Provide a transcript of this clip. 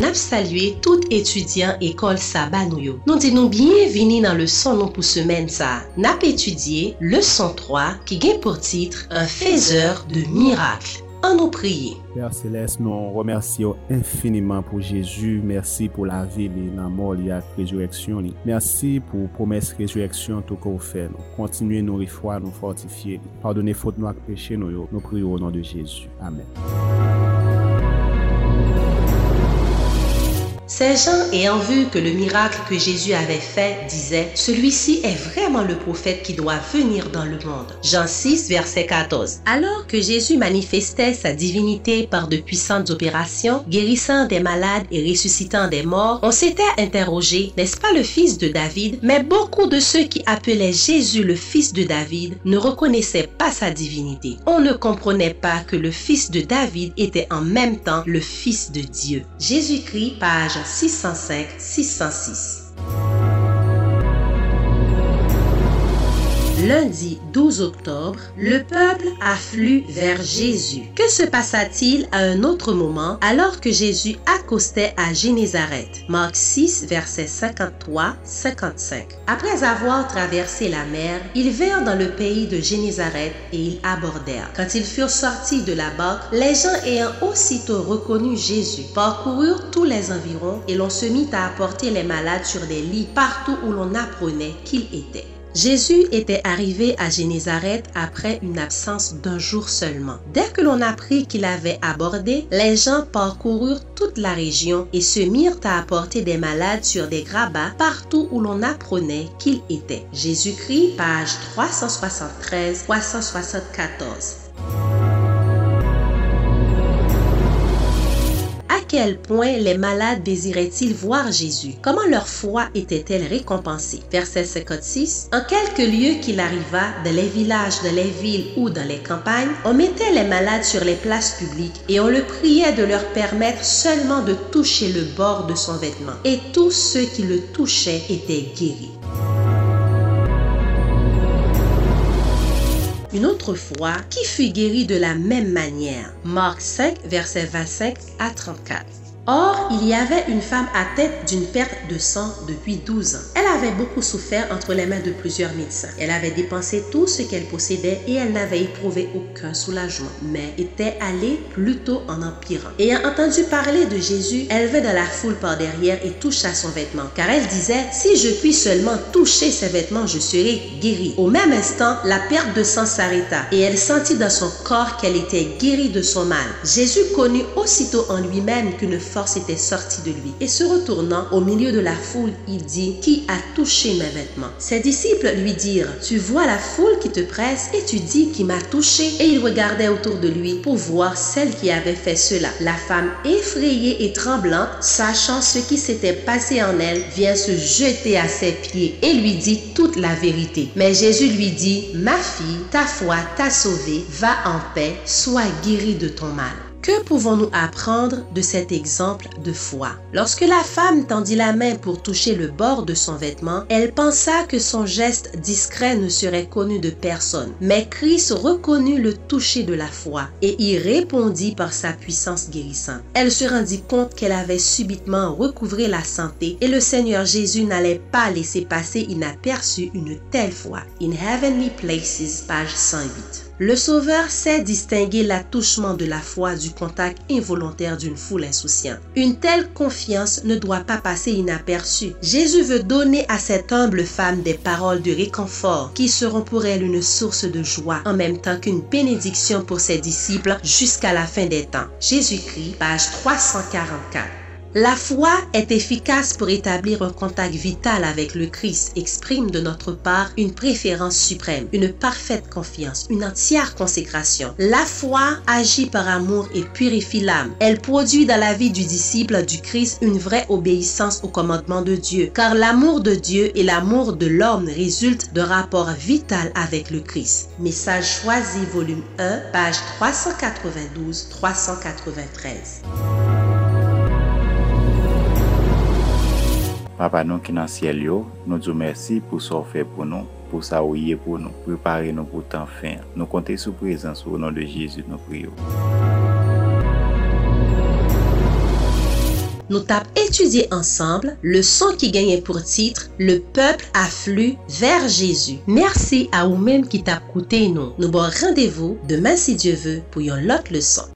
nap salye tout etudyan ekol sa banou yo. Nou di nou bienvini nan le son nou pou semen sa. Nap etudye le son 3 ki gen pour titre Un fezeur de miracle. An nou priye. Père Céleste, nou remersi yo infiniman pou Jésus. Mersi pou la vi li nan mor li ak rezureksyon li. Mersi pou promes rezureksyon tou ka ou fe nou. Kontinuye nou rifwa, nou fortifiye li. Pardonne fote nou ak peche nou yo. Nou priyo ou nan de Jésus. Amen. Ces gens, ayant vu que le miracle que Jésus avait fait, disaient, Celui-ci est vraiment le prophète qui doit venir dans le monde. Jean 6, verset 14. Alors que Jésus manifestait sa divinité par de puissantes opérations, guérissant des malades et ressuscitant des morts, on s'était interrogé, n'est-ce pas le fils de David? Mais beaucoup de ceux qui appelaient Jésus le fils de David ne reconnaissaient pas sa divinité. On ne comprenait pas que le fils de David était en même temps le fils de Dieu. Jésus-Christ, page 605-606. Lundi 12 octobre, le peuple afflue vers Jésus. Que se passa-t-il à un autre moment alors que Jésus accostait à Génézareth? Marc 6, versets 53-55. Après avoir traversé la mer, ils vinrent dans le pays de Génézareth et ils abordèrent. Quand ils furent sortis de la barque, les gens ayant aussitôt reconnu Jésus parcoururent tous les environs et l'on se mit à apporter les malades sur des lits partout où l'on apprenait qu'il était. Jésus était arrivé à Génézareth après une absence d'un jour seulement. Dès que l'on apprit qu'il avait abordé, les gens parcoururent toute la région et se mirent à apporter des malades sur des grabats partout où l'on apprenait qu'il était. Jésus-Christ, page 373-374. Quel point les malades désiraient-ils voir Jésus? Comment leur foi était-elle récompensée? Verset 56. En quelques lieux qu'il arriva, dans les villages, dans les villes ou dans les campagnes, on mettait les malades sur les places publiques et on le priait de leur permettre seulement de toucher le bord de son vêtement. Et tous ceux qui le touchaient étaient guéris. Une autre fois qui fut guérie de la même manière. Marc 5, verset 25 à 34. Or, il y avait une femme atteinte d'une perte de sang depuis 12 ans. Elle avait beaucoup souffert entre les mains de plusieurs médecins. Elle avait dépensé tout ce qu'elle possédait et elle n'avait éprouvé aucun soulagement, mais était allée plutôt en empirant. Ayant entendu parler de Jésus, elle vint dans la foule par derrière et toucha son vêtement, car elle disait, si je puis seulement toucher ses vêtements, je serai guérie. Au même instant, la perte de sang s'arrêta et elle sentit dans son corps qu'elle était guérie de son mal. Jésus connut aussitôt en lui-même qu'une force était sortie de lui. Et se retournant au milieu de la foule, il dit, Qui a touché mes vêtements? Ses disciples lui dirent, Tu vois la foule qui te presse et tu dis qui m'a touché. Et il regardait autour de lui pour voir celle qui avait fait cela. La femme effrayée et tremblante, sachant ce qui s'était passé en elle, vient se jeter à ses pieds et lui dit toute la vérité. Mais Jésus lui dit, Ma fille, ta foi t'a sauvée, va en paix, sois guérie de ton mal. Que pouvons-nous apprendre de cet exemple de foi? Lorsque la femme tendit la main pour toucher le bord de son vêtement, elle pensa que son geste discret ne serait connu de personne. Mais Christ reconnut le toucher de la foi et y répondit par sa puissance guérissante. Elle se rendit compte qu'elle avait subitement recouvré la santé et le Seigneur Jésus n'allait pas laisser passer inaperçu une telle foi. In Heavenly Places, page 108. Le Sauveur sait distinguer l'attouchement de la foi du contact involontaire d'une foule insouciante. Une telle confiance ne doit pas passer inaperçue. Jésus veut donner à cette humble femme des paroles de réconfort qui seront pour elle une source de joie en même temps qu'une bénédiction pour ses disciples jusqu'à la fin des temps. Jésus-Christ, page 344. La foi est efficace pour établir un contact vital avec le Christ, exprime de notre part une préférence suprême, une parfaite confiance, une entière consécration. La foi agit par amour et purifie l'âme. Elle produit dans la vie du disciple du Christ une vraie obéissance au commandement de Dieu, car l'amour de Dieu et l'amour de l'homme résultent d'un rapport vital avec le Christ. Message choisi, volume 1, page 392-393. Papa nou ki nan siel yo, nou djou mersi pou sa ou fe pou nou, pou sa ou ye pou nou, prepare nou pou tan fin. Nou konte sou prezans ou nan de Jezu nou priyo. Nou tap etudye ansamble le son ki genyen pou titre Le peuple afflue vers Jésus. Mersi a ou menm ki tap koute nou. Nou bon randevou deman si Dieu ve pou yon lot le son.